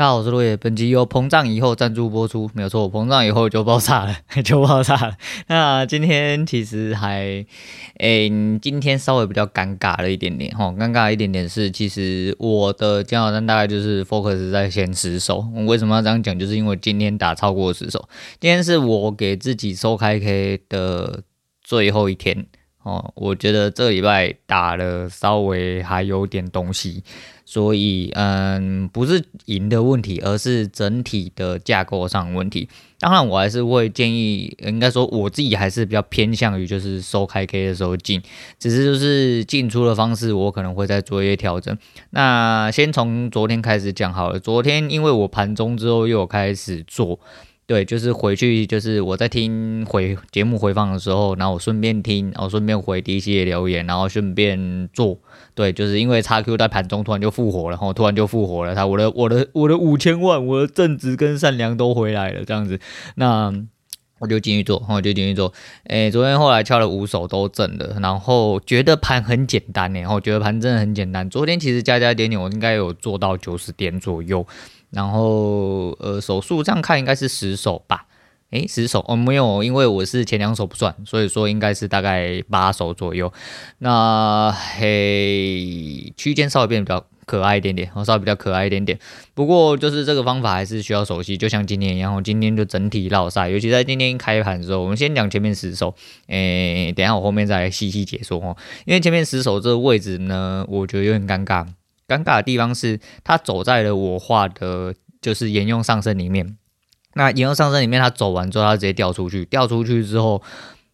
大家好，我是落叶。本集由膨胀以后赞助播出，没有错，膨胀以后就爆炸了，就爆炸了。那今天其实还，诶、今天稍微比较尴尬了一点点哈，尴尬一点点是，其实我的煎熬蛋大概就是 focus 在先十手。我为什么要这样讲？就是因为今天打超过十手，今天是我给自己收开 K 的最后一天哦。我觉得这礼拜打了稍微还有点东西。所以，嗯，不是赢的问题，而是整体的架构上问题。当然，我还是会建议，应该说我自己还是比较偏向于就是收开 K 的时候进，只是就是进出的方式，我可能会再做一些调整。那先从昨天开始讲好了。昨天因为我盘中之后又有开始做。对，就是回去，就是我在听回节目回放的时候，然后我顺便听，然后顺便回第一些留言，然后顺便做。对，就是因为 XQ 在盘中突然就复活了，然后突然就复活了，他我的我的我的五千万，我的正直跟善良都回来了，这样子，那我就继续做，我就继续做。诶，昨天后来敲了五手都正的，然后觉得盘很简单，然后觉得盘真的很简单。昨天其实加加点点，我应该有做到九十点左右。然后，呃，手数这样看应该是十手吧？诶，十手哦，没有，因为我是前两手不算，所以说应该是大概八手左右。那嘿，区间稍微变比较可爱一点点，稍微比较可爱一点点。不过就是这个方法还是需要熟悉，就像今天一样，我今天就整体绕赛，尤其在今天开盘的时候，我们先讲前面十手，诶，等下我后面再细细解说哦。因为前面十手这个位置呢，我觉得有点尴尬。尴尬的地方是，他走在了我画的，就是沿用上升里面。那沿用上升里面，他走完之后，他直接掉出去。掉出去之后，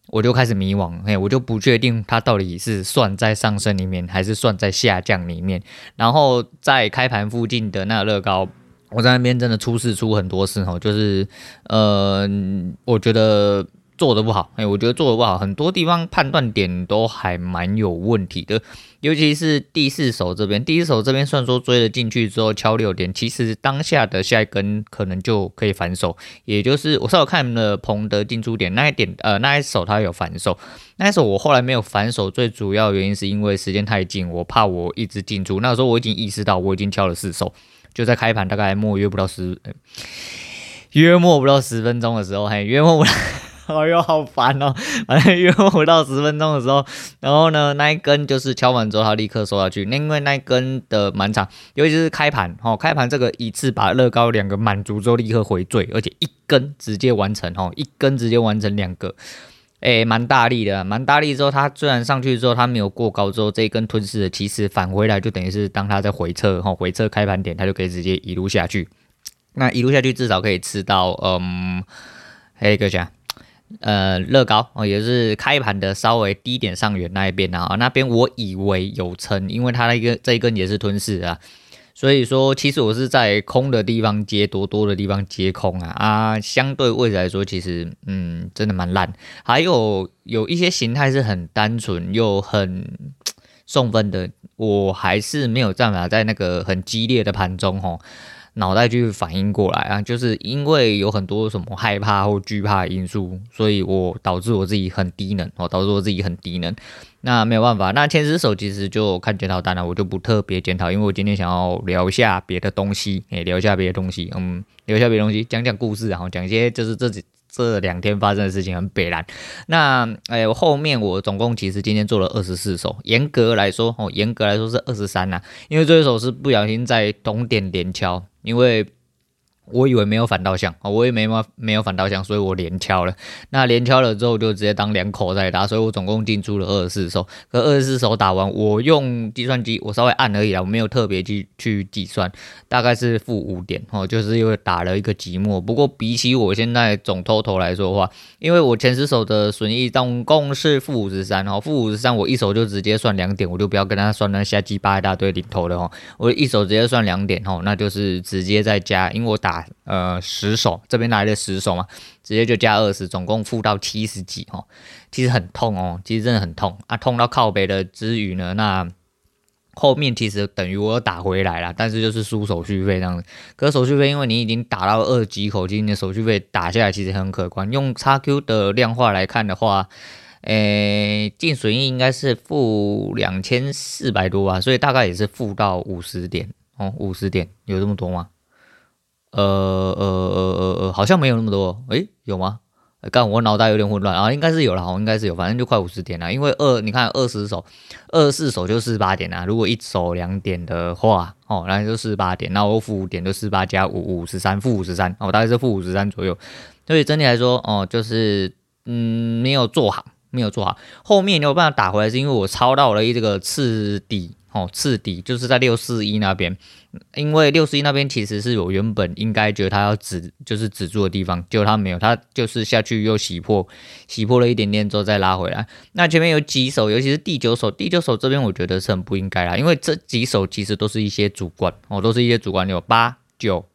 我就开始迷惘，嘿，我就不确定他到底是算在上升里面，还是算在下降里面。然后在开盘附近的那个乐高，我在那边真的出事出很多次哦，就是呃，我觉得。做的不好，哎，我觉得做的不好，很多地方判断点都还蛮有问题的，尤其是第四手这边，第四手这边算说追了进去之后敲六点，其实当下的下一根可能就可以反手，也就是我稍微看了彭德进出点那一点，呃，那一手他有反手，那一手我后来没有反手，最主要原因是因为时间太近，我怕我一直进出，那时候我已经意识到我已经敲了四手，就在开盘大概末约不到十，约末不到十分钟的时候，嘿，约末不到。哎呦，好烦哦！反正约不到十分钟的时候，然后呢，那一根就是敲完之后，它立刻收下去。那因为那一根的满场，尤其是开盘，哦，开盘这个一次把乐高两个满足之后，立刻回坠，而且一根直接完成，哦，一根直接完成两个，诶，蛮大力的，蛮大力之后，它虽然上去之后它没有过高之后，这一根吞噬的其实返回来就等于是当它在回撤，哈，回撤开盘点，它就可以直接一路下去。那一路下去至少可以吃到，嗯，还有一个啥？呃，乐高哦，也是开盘的稍微低点上缘那一边啊，那边我以为有撑，因为它那个这一根也是吞噬啊，所以说其实我是在空的地方接多，多的地方接空啊啊，相对位置来说，其实嗯，真的蛮烂。还有有一些形态是很单纯又很送分的，我还是没有办法在那个很激烈的盘中吼。脑袋去反应过来啊，就是因为有很多什么害怕或惧怕的因素，所以我导致我自己很低能，哦，导致我自己很低能。那没有办法，那前十手其实就看检讨单了，我就不特别检讨，因为我今天想要聊一下别的东西，诶，聊一下别的东西，嗯，聊一下别的东西，讲讲故事，然后讲一些就是自己这两天发生的事情很北然。那哎，后面我总共其实今天做了二十四手，严格来说，哦，严格来说是二十三呐，因为这一手是不小心在同点连敲。因为我以为没有反倒向，我也没没有反倒向，所以我连敲了。那连敲了之后，就直接当两口在打，所以我总共进出了二十四手。可二十四手打完，我用计算机，我稍微按而已啦，我没有特别去去计算，大概是负五点哦，就是因为打了一个寂寞。不过比起我现在总 total 来说的话，因为我前十手的损益总共是负五十三哦，负五十三，我一手就直接算两点，我就不要跟他算那瞎鸡巴一大堆零头的哦，我一手直接算两点哦，那就是直接再加，因为我打。呃，十手这边来的十手嘛，直接就加二十，总共负到七十几哦，其实很痛哦，其实真的很痛啊，痛到靠北的之余呢，那后面其实等于我又打回来了，但是就是输手续费这样子。可手续费，因为你已经打到二级口径，你的手续费打下来其实很可观。用 XQ 的量化来看的话，诶，净损益应该是负两千四百多吧，所以大概也是负到五十点哦，五十点有这么多吗？呃呃呃呃呃，好像没有那么多，诶，有吗？刚我脑袋有点混乱啊，应该是有了，应该是有，反正就快五十点了。因为二，你看二十手，二十四手就四十八点啊。如果一手两点的话，哦，那就四十八点。那我负五点就四十八加五五十三，负五十三，哦，大概是负五十三左右。所以整体来说，哦，就是嗯，没有做好，没有做好。后面没有办法打回来，是因为我抄到了一这个次底。哦，次底就是在六四一那边，因为六四一那边其实是我原本应该觉得它要止，就是止住的地方，结果它没有，它就是下去又洗破，洗破了一点点之后再拉回来。那前面有几手，尤其是第九手，第九手这边我觉得是很不应该啦，因为这几手其实都是一些主观，哦，都是一些主观，有八九，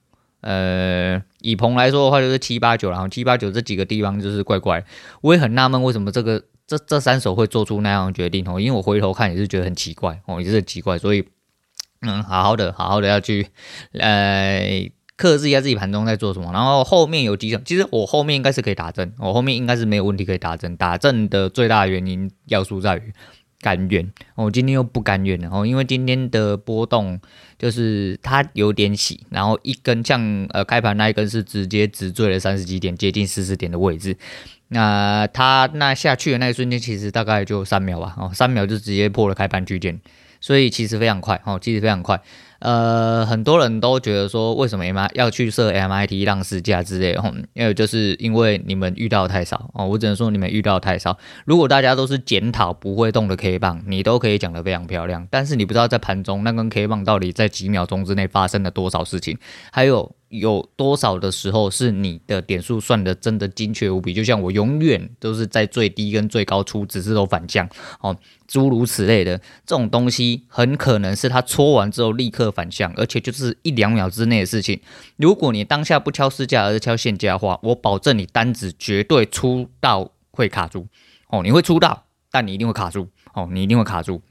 呃，以鹏来说的话就是七八九，然后七八九这几个地方就是怪怪，我也很纳闷为什么这个。这这三手会做出那样的决定哦，因为我回头看也是觉得很奇怪哦，也是很奇怪，所以嗯，好好的，好好的要去呃克制一下自己盘中在做什么。然后后面有几种，其实我后面应该是可以打正，我后面应该是没有问题可以打正。打正的最大原因要素在于甘愿，我今天又不甘愿了哦，因为今天的波动就是它有点洗，然后一根像呃开盘那一根是直接直坠了三十几点，接近四十点的位置。那它那下去的那一瞬间，其实大概就三秒吧，哦，三秒就直接破了开盘区间，所以其实非常快，哦，其实非常快。呃，很多人都觉得说，为什么 M I 要去设 MIT 让市价之类的，哦，因为就是因为你们遇到太少，哦，我只能说你们遇到太少。如果大家都是检讨不会动的 K 棒，你都可以讲得非常漂亮，但是你不知道在盘中那根 K 棒到底在几秒钟之内发生了多少事情，还有。有多少的时候是你的点数算的真的精确无比？就像我永远都是在最低跟最高出，只是都反向哦，诸如此类的这种东西，很可能是他戳完之后立刻反向，而且就是一两秒之内的事情。如果你当下不敲市价而是敲现价的话，我保证你单子绝对出到会卡住哦，你会出到，但你一定会卡住哦，你一定会卡住。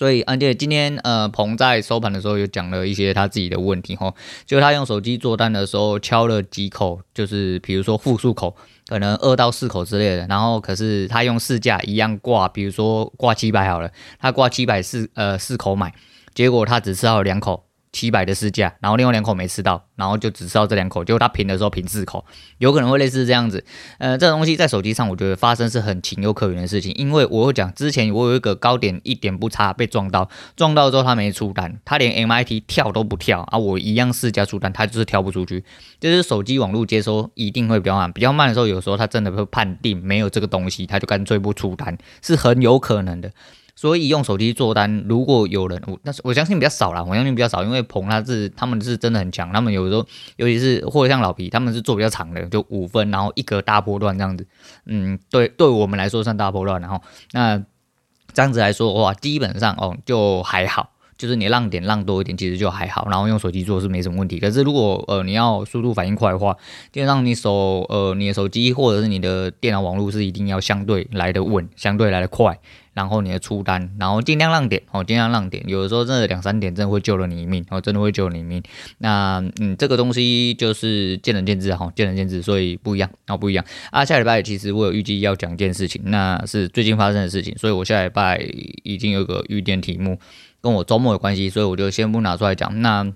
所以，而且今天呃，鹏在收盘的时候有讲了一些他自己的问题哈，就他用手机做单的时候敲了几口，就是比如说复数口，可能二到四口之类的，然后可是他用市价一样挂，比如说挂七百好了，他挂七百四呃四口买，结果他只吃到两口。七百的市价，然后另外两口没吃到，然后就只吃到这两口，结果他平的时候平四口，有可能会类似这样子。呃，这个东西在手机上，我觉得发生是很情有可原的事情，因为我有讲之前我有一个高点一点不差被撞到，撞到之后他没出单，他连 MIT 跳都不跳啊，我一样试价出单，他就是跳不出去，就是手机网络接收一定会比较慢，比较慢的时候，有时候他真的会判定没有这个东西，他就干脆不出单，是很有可能的。所以用手机做单，如果有人，我但是我相信比较少啦，我相信比较少，因为鹏他是他们是真的很强，他们有时候尤其是或者像老皮，他们是做比较长的，就五分，然后一格大波段这样子，嗯，对，对我们来说算大波段，然后那这样子来说的话，基本上哦就还好。就是你浪点浪多一点，其实就还好，然后用手机做是没什么问题。可是如果呃你要速度反应快的话，基本上你手呃你的手机或者是你的电脑网络是一定要相对来的稳，相对来的快，然后你的出单，然后尽量让点哦，尽量让点。有的时候真的两三点真的会救了你一命，哦，真的会救了你一命。那嗯这个东西就是见仁见智哈，见仁见智，所以不一样，哦不一样啊。下礼拜其实我有预计要讲一件事情，那是最近发生的事情，所以我下礼拜已经有个预定题目。跟我周末有关系，所以我就先不拿出来讲。那。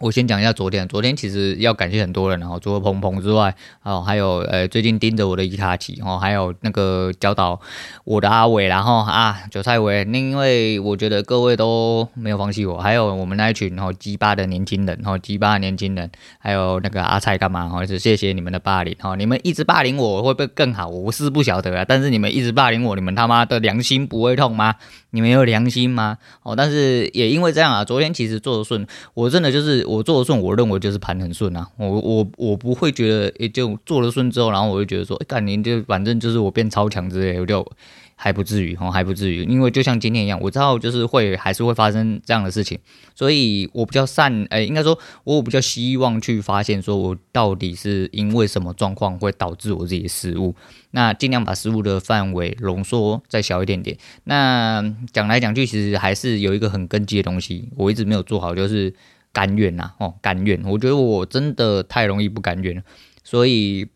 我先讲一下昨天，昨天其实要感谢很多人，然后除了鹏鹏之外，哦，还有呃最近盯着我的伊卡奇，哦，还有那个教导我的阿伟，然后啊韭菜伟，因为我觉得各位都没有放弃我，还有我们那一群哦鸡巴的年轻人，哦鸡巴的年轻人，还有那个阿菜干嘛，哦是谢谢你们的霸凌，哦你们一直霸凌我会不会更好？我是不晓得啊，但是你们一直霸凌我，你们他妈的良心不会痛吗？你们有良心吗？哦，但是也因为这样啊，昨天其实做的顺，我真的就是。我做的顺，我认为就是盘很顺啊。我我我不会觉得，也就做了顺之后，然后我就觉得说，哎，干你就反正就是我变超强之类的，我就还不至于哦，还不至于。因为就像今天一样，我知道就是会还是会发生这样的事情，所以我比较善，哎，应该说，我比较希望去发现，说我到底是因为什么状况会导致我自己的失误。那尽量把失误的范围浓缩再小一点点。那讲来讲去，其实还是有一个很根基的东西，我一直没有做好，就是。甘愿呐，哦，甘愿，我觉得我真的太容易不甘愿了，所以，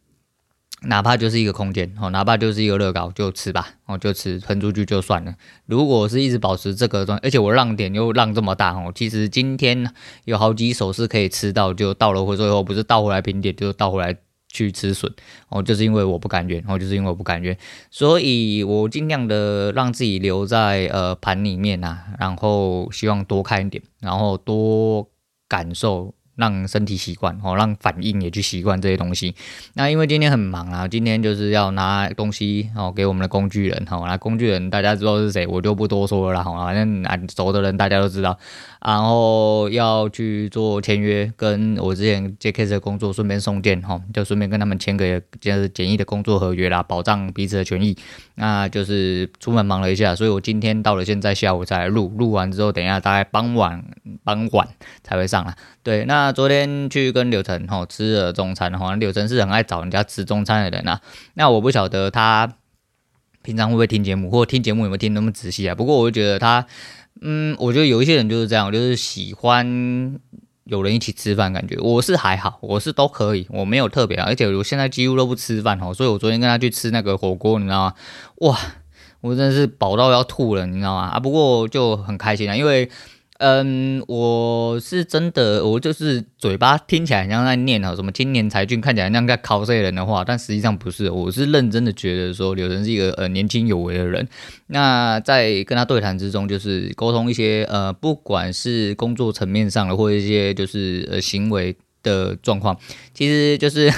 哪怕就是一个空间哦，哪怕就是一个乐高，就吃吧哦，就吃喷出去就算了。如果是一直保持这个状，而且我让点又让这么大哦，其实今天有好几手是可以吃到，就到了回收后不是倒回来平点，就是倒回来去吃笋哦，就是因为我不甘愿哦，就是因为我不甘愿，所以我尽量的让自己留在呃盘里面呐、啊，然后希望多看一点，然后多感受。让身体习惯哦，让反应也去习惯这些东西。那因为今天很忙啊，今天就是要拿东西哦给我们的工具人哈，那工具人大家知道是谁，我就不多说了啦。好反正俺熟的人大家都知道。然后要去做签约，跟我之前接 case 的工作顺便送件哈，就顺便跟他们签个就是简易的工作合约啦，保障彼此的权益。那就是出门忙了一下，所以我今天到了现在下午才录，录完之后等一下大概傍晚傍晚才会上来。对，那那昨天去跟柳晨吼吃了中餐哈，柳晨是很爱找人家吃中餐的人啊。那我不晓得他平常会不会听节目，或听节目有没有听那么仔细啊？不过我就觉得他。嗯，我觉得有一些人就是这样，就是喜欢有人一起吃饭，感觉我是还好，我是都可以，我没有特别啊，而且我现在几乎都不吃饭哦，所以我昨天跟他去吃那个火锅，你知道吗？哇，我真的是饱到要吐了，你知道吗？啊，不过就很开心啊，因为。嗯，我是真的，我就是嘴巴听起来很像在念啊，什么青年才俊，看起来像在考这些人的话，但实际上不是，我是认真的觉得说柳晨是一个呃年轻有为的人。那在跟他对谈之中，就是沟通一些呃，不管是工作层面上的，或者一些就是呃行为的状况，其实就是。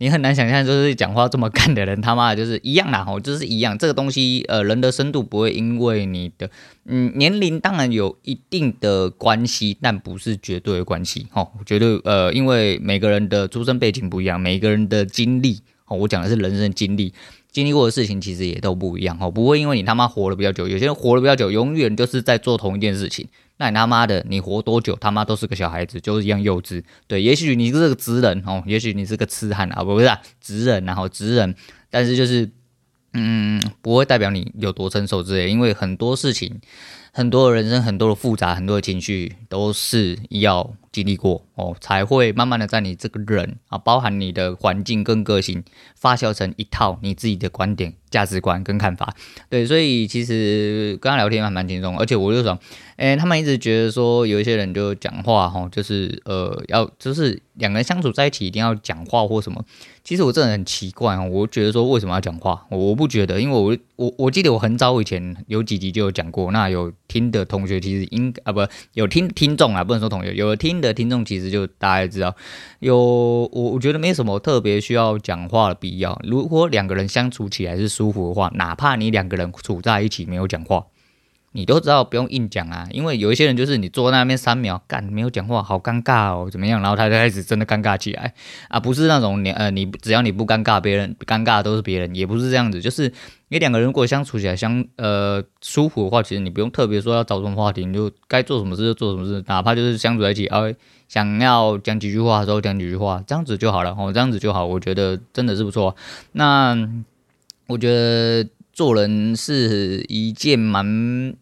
你很难想象，就是讲话这么干的人，他妈的就是一样啦，吼，就是一样。这个东西，呃，人的深度不会因为你的，嗯，年龄当然有一定的关系，但不是绝对的关系，吼，绝对，呃，因为每个人的出生背景不一样，每个人的经历，哦，我讲的是人生经历，经历过的事情其实也都不一样，哦，不会因为你他妈活得比较久，有些人活得比较久，永远就是在做同一件事情。那你他妈的，你活多久，他妈都是个小孩子，就是一样幼稚。对，也许你是个直人哦，也许你是个痴汉啊，不不是啊，人，然后直人，但是就是，嗯，不会代表你有多成熟之类，因为很多事情，很多的人生，很多的复杂，很多的情绪，都是要经历过哦，才会慢慢的在你这个人啊，包含你的环境跟个性，发酵成一套你自己的观点。价值观跟看法，对，所以其实跟他聊天还蛮轻松，而且我就想，哎，他们一直觉得说有一些人就讲话哈，就是呃要就是两个人相处在一起一定要讲话或什么，其实我真的很奇怪哦，我觉得说为什么要讲话，我不觉得，因为我我我记得我很早以前有几集就有讲过，那有听的同学其实应啊不有听听众啊，不能说同学，有听的听众其实就大家知道，有我我觉得没什么特别需要讲话的必要，如果两个人相处起来是。舒服的话，哪怕你两个人处在一起没有讲话，你都知道不用硬讲啊。因为有一些人就是你坐在那边三秒干没有讲话，好尴尬哦，怎么样？然后他就开始真的尴尬起来啊，不是那种你呃你只要你不尴尬，别人尴尬都是别人，也不是这样子。就是你两个人如果相处起来相呃舒服的话，其实你不用特别说要找什么话题，你就该做什么事就做什么事，哪怕就是相处在一起而，想要讲几句话的时候讲几句话，这样子就好了哦，这样子就好，我觉得真的是不错。那。我觉得做人是一件蛮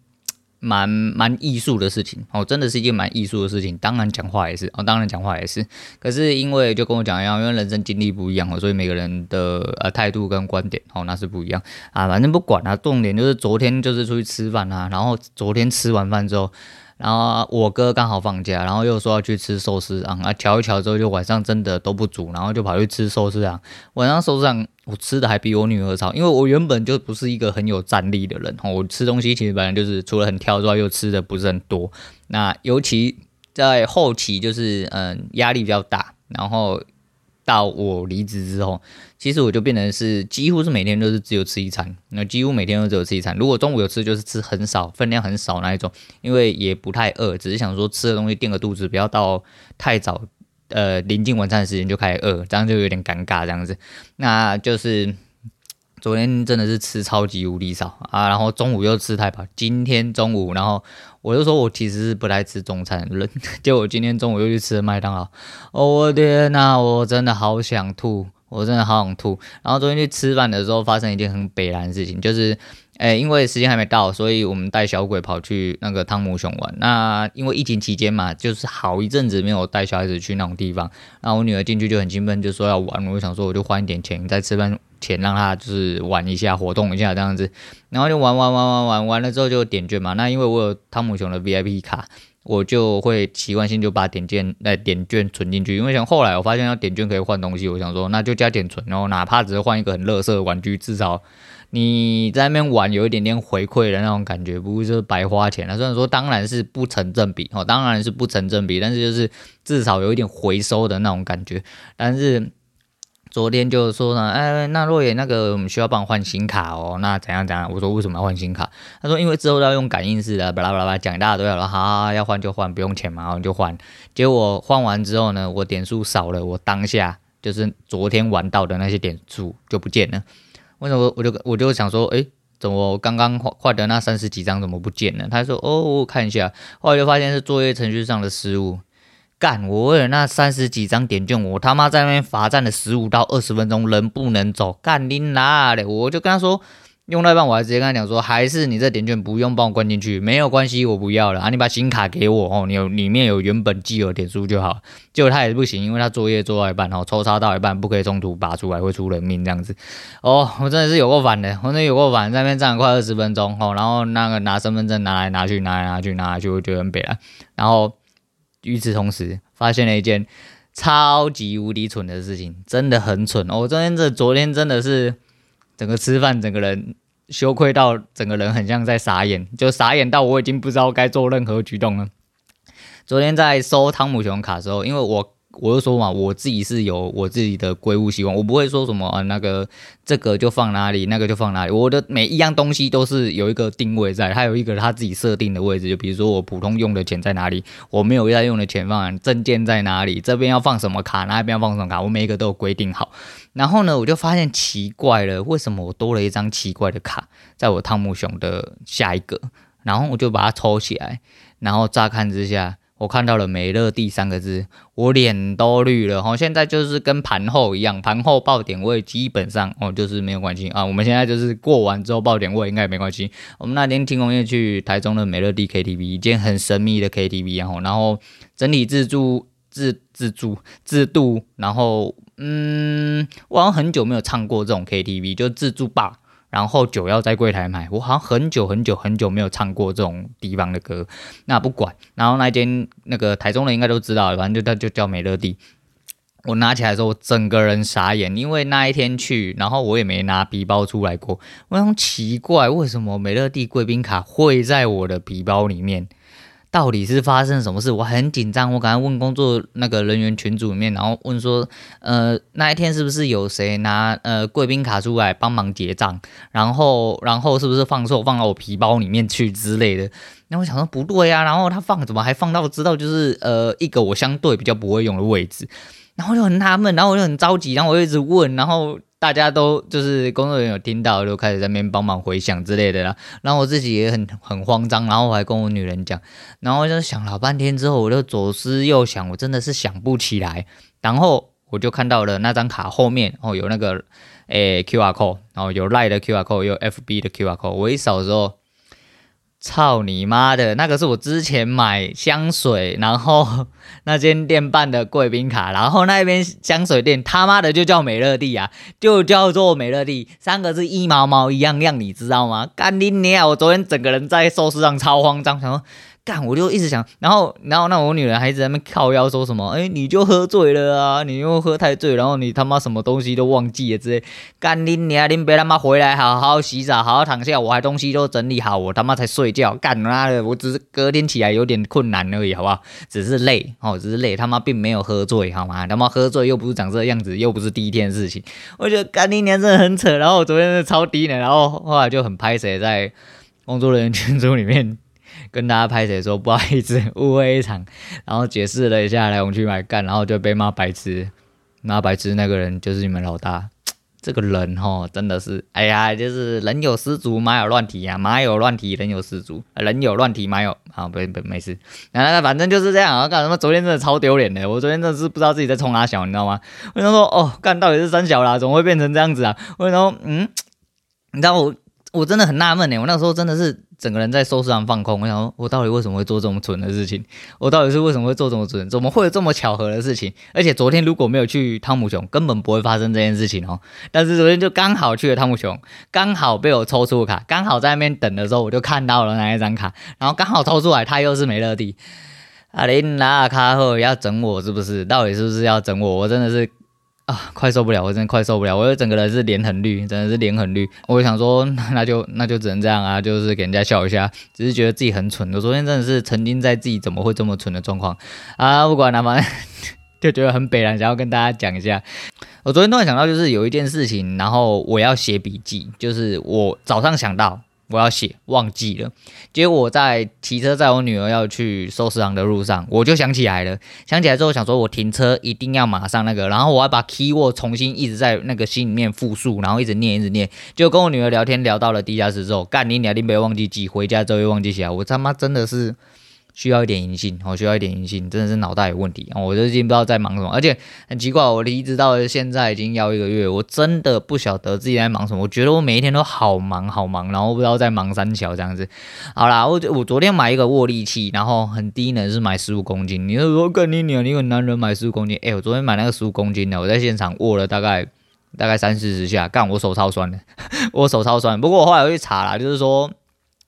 蛮蛮艺术的事情哦，真的是一件蛮艺术的事情。当然讲话也是哦，当然讲话也是。可是因为就跟我讲一样，因为人生经历不一样哦，所以每个人的呃态度跟观点哦那是不一样啊。反正不管啊，重点就是昨天就是出去吃饭啊，然后昨天吃完饭之后。然后我哥刚好放假，然后又说要去吃寿司啊，啊，瞧一瞧之后就晚上真的都不煮，然后就跑去吃寿司啊。晚上寿司啊，我吃的还比我女儿少，因为我原本就不是一个很有战力的人，我吃东西其实本来就是除了很挑之外，又吃的不是很多。那尤其在后期就是嗯压力比较大，然后。到我离职之后，其实我就变成是几乎是每天都是只有吃一餐，那几乎每天都只有吃一餐。如果中午有吃，就是吃很少，分量很少那一种，因为也不太饿，只是想说吃的东西垫个肚子，不要到太早，呃，临近晚餐的时间就开始饿，这样就有点尴尬这样子。那就是。昨天真的是吃超级无敌少啊，然后中午又吃太饱。今天中午，然后我就说我其实是不太吃中餐的人，结果今天中午又去吃了麦当劳。哦，我天呐，我真的好想吐，我真的好想吐。然后昨天去吃饭的时候，发生一件很北烂的事情，就是哎，因为时间还没到，所以我们带小鬼跑去那个汤姆熊玩。那因为疫情期间嘛，就是好一阵子没有带小孩子去那种地方。然后我女儿进去就很兴奋，就说要玩。我就想说，我就花一点钱，在吃饭钱让他就是玩一下，活动一下这样子。然后就玩玩玩玩玩，完了之后就点券嘛。那因为我有汤姆熊的 VIP 卡，我就会习惯性就把点券来点券存进去。因为像后来我发现要点券可以换东西，我想说那就加点存，然后哪怕只是换一个很乐色的玩具，至少。你在那边玩有一点点回馈的那种感觉，不会是白花钱啊。虽然说当然是不成正比哦，当然是不成正比，但是就是至少有一点回收的那种感觉。但是昨天就说呢，哎，那若野那个我们需要帮我换新卡哦，那怎样怎样？我说为什么要换新卡？他说因为之后要用感应式的，巴拉巴拉巴拉讲一大堆了，好，好，好，要换就换，不用钱嘛，然后就换。结果换完之后呢，我点数少了，我当下就是昨天玩到的那些点数就不见了。为什么我就我就想说，诶，怎么我刚刚换的那三十几张怎么不见了？他说，哦，我看一下，后来就发现是作业程序上的失误。干，我为了那三十几张点券，我他妈在那边罚站了十五到二十分钟，人不能走。干你哪的？我就跟他说。用到一半，我还直接跟他讲说，还是你这点券不用帮我关进去，没有关系，我不要了啊！你把新卡给我哦，你有里面有原本既有点数就好。结果他也不行，因为他作业做到一半，然后抽插到一半不可以中途拔出来，会出人命这样子。哦，我真的是有够烦的，我真的有够烦，在那边站了快二十分钟哦，然后那个拿身份证拿来拿去拿来拿去拿来去，我觉得很北烂。然后与此同时，发现了一件超级无敌蠢的事情，真的很蠢。我昨天这昨天真的是。整个吃饭，整个人羞愧到整个人很像在傻眼，就傻眼到我已经不知道该做任何举动了。昨天在收汤姆熊卡时候，因为我。我就说嘛，我自己是有我自己的归物习惯，我不会说什么啊，那个这个就放哪里，那个就放哪里。我的每一样东西都是有一个定位在，它有一个它自己设定的位置。就比如说我普通用的钱在哪里，我没有要用的钱放证件在哪里，这边要放什么卡，那边要放什么卡，我每一个都有规定好。然后呢，我就发现奇怪了，为什么我多了一张奇怪的卡，在我汤姆熊的下一个，然后我就把它抽起来，然后乍看之下。我看到了美乐蒂三个字，我脸都绿了。好，现在就是跟盘后一样，盘后报点位基本上哦，就是没有关系啊。我们现在就是过完之后报点位应该也没关系。我们那天听工业去台中的美乐蒂 KTV，一间很神秘的 KTV，然后然后整体自助自自助自助，然后嗯，我好像很久没有唱过这种 KTV，就自助吧。然后酒要在柜台买，我好像很久很久很久没有唱过这种地方的歌。那不管，然后那间那个台中人应该都知道，反正就叫就叫美乐蒂。我拿起来的时候，我整个人傻眼，因为那一天去，然后我也没拿皮包出来过。我想奇怪，为什么美乐蒂贵宾卡会在我的皮包里面？到底是发生什么事？我很紧张，我赶快问工作那个人员群组里面，然后问说，呃，那一天是不是有谁拿呃贵宾卡出来帮忙结账？然后，然后是不是放错，放到我皮包里面去之类的？那我想说不对呀，然后他放怎么还放到知道就是呃一个我相对比较不会用的位置，然后就很纳闷，然后我就很着急，然后我就一直问，然后。大家都就是工作人员有听到，就开始在那边帮忙回响之类的啦。然后我自己也很很慌张，然后我还跟我女人讲，然后我就想老半天之后，我就左思右想，我真的是想不起来。然后我就看到了那张卡后面哦，有那个诶、QR code，然后有 LINE 的 QR code，有 FB 的 QR code。我一扫的时候。操你妈的！那个是我之前买香水，然后那间店办的贵宾卡，然后那边香水店他妈的就叫美乐蒂啊，就叫做美乐蒂，三个字一毛毛一样样，你知道吗？干你娘！我昨天整个人在寿司上超慌张，想说。干，我就一直想，然后，然后那我女人还一直在那边靠腰说什么，哎，你就喝醉了啊，你又喝太醉，然后你他妈什么东西都忘记了之类。干你娘，你别他妈回来，好好洗澡，好好躺下，我还东西都整理好，我他妈才睡觉。干妈的，我只是隔天起来有点困难而已，好不好？只是累，哦，只是累，他妈并没有喝醉，好吗？他妈喝醉又不是长这样子，又不是第一天的事情。我觉得干你娘真的很扯，然后我昨天是超低的，然后后来就很拍谁在工作人员群组里面。跟大家拍谢说不好意思，误会一场，然后解释了一下来龙去脉干，然后就被骂白痴，骂白痴那个人就是你们老大，这个人哦真的是，哎呀，就是人有失足，马有乱蹄呀，马有乱蹄，人有失足，人有乱蹄，马有，好，不不没事，那反正就是这样啊，干什么？昨天真的超丢脸的，我昨天真的是不知道自己在冲哪小，你知道吗？我想说，哦，干到底是三小啦，怎么会变成这样子啊？我想说，嗯，你知道我。我真的很纳闷呢，我那时候真的是整个人在寿司郎放空，我想说，我到底为什么会做这么蠢的事情？我到底是为什么会做这么蠢？怎么会有这么巧合的事情？而且昨天如果没有去汤姆熊，根本不会发生这件事情哦。但是昨天就刚好去了汤姆熊，刚好被我抽出卡，刚好在那边等的时候，我就看到了那一张卡，然后刚好抽出来，他又是美乐蒂。阿林拿卡后要整我是不是？到底是不是要整我？我真的是。啊，快受不了！我真的快受不了！我整个人是脸很绿，真的是脸很绿。我想说，那就那就只能这样啊，就是给人家笑一下，只是觉得自己很蠢。我昨天真的是沉浸在自己怎么会这么蠢的状况啊！不管了，反 正就觉得很北然，想要跟大家讲一下。我昨天突然想到，就是有一件事情，然后我要写笔记，就是我早上想到。我要写，忘记了。结果我在骑车在我女儿要去寿司行的路上，我就想起来了。想起来之后，想说我停车一定要马上那个，然后我还把 keyword 重新一直在那个心里面复述，然后一直念，一直念。就跟我女儿聊天聊到了地下室之后，干你娘，你别忘记记，回家之后又忘记写。我他妈真的是。需要一点银杏，我需要一点银杏，真的是脑袋有问题，我最近不知道在忙什么，而且很奇怪，我离职到现在已经要一个月，我真的不晓得自己在忙什么，我觉得我每一天都好忙好忙，然后不知道在忙三小这样子。好啦，我我昨天买一个握力器，然后很低能是买十五公斤，你说说跟你女儿，你一个男人买十五公斤，哎、我昨天买那个十五公斤的，我在现场握了大概大概三四十下，干我手超酸的，我手超酸。不过我后来我去查了，就是说。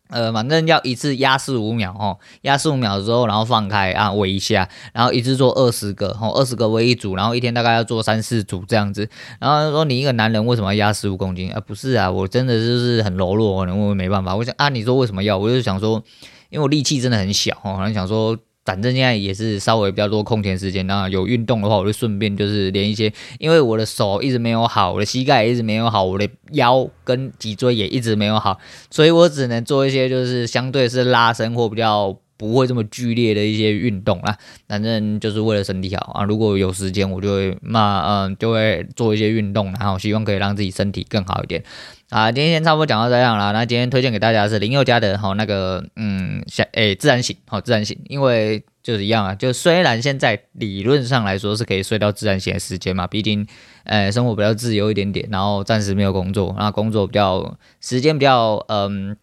呃，反正要一次压四五秒哦，压四五秒之后，然后放开啊，围一下，然后一次做二十个哦，二十个为一组，然后一天大概要做三四组这样子。然后说你一个男人为什么要压十五公斤啊？不是啊，我真的就是很柔弱，可能我没办法。我想啊，你说为什么要？我就想说，因为我力气真的很小哦，可能想说。反正现在也是稍微比较多空闲时间，那有运动的话，我就顺便就是连一些，因为我的手一直没有好，我的膝盖一直没有好，我的腰跟脊椎也一直没有好，所以我只能做一些就是相对是拉伸或比较。不会这么剧烈的一些运动啦，反正就是为了身体好啊。如果有时间，我就会那嗯，就会做一些运动，然后希望可以让自己身体更好一点啊。今天先差不多讲到这样了，那今天推荐给大家是林宥嘉的哈那个嗯，诶、欸，自然醒，好自然醒，因为就是一样啊，就虽然现在理论上来说是可以睡到自然醒的时间嘛，毕竟呃生活比较自由一点点，然后暂时没有工作，然后工作比较时间比较嗯。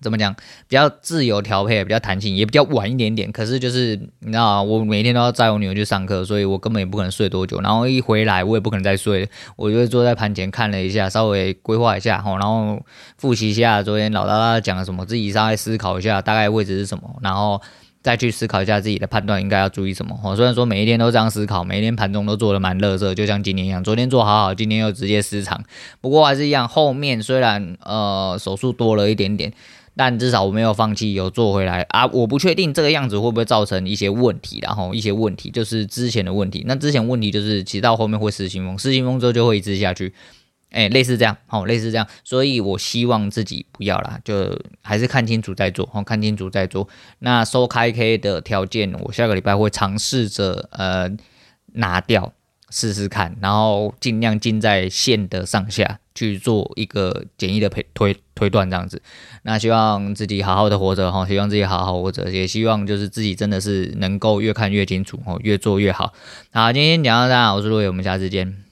怎么讲？比较自由调配，比较弹性，也比较晚一点点。可是就是你知道，我每天都要载我女儿去上课，所以我根本也不可能睡多久。然后一回来，我也不可能再睡，我就坐在盘前看了一下，稍微规划一下，然后复习一下昨天老大大讲了什么，自己稍微思考一下大概位置是什么，然后再去思考一下自己的判断应该要注意什么。哦，虽然说每一天都这样思考，每一天盘中都做得蛮乐色，就像今天一样，昨天做好好，今天又直接失常。不过还是一样，后面虽然呃手术多了一点点。但至少我没有放弃，有做回来啊！我不确定这个样子会不会造成一些问题，然后一些问题就是之前的问题。那之前问题就是，其实到后面会失心疯，失心疯之后就会一直下去，哎，类似这样，好，类似这样。所以我希望自己不要啦，就还是看清楚再做，看清楚再做。那收开 K 的条件，我下个礼拜会尝试着呃拿掉。试试看，然后尽量进在线的上下去做一个简易的推推推断，这样子。那希望自己好好的活着哈，希望自己好好活着，也希望就是自己真的是能够越看越清楚哦，越做越好。好，今天讲到这，我是陆伟，我们下次见。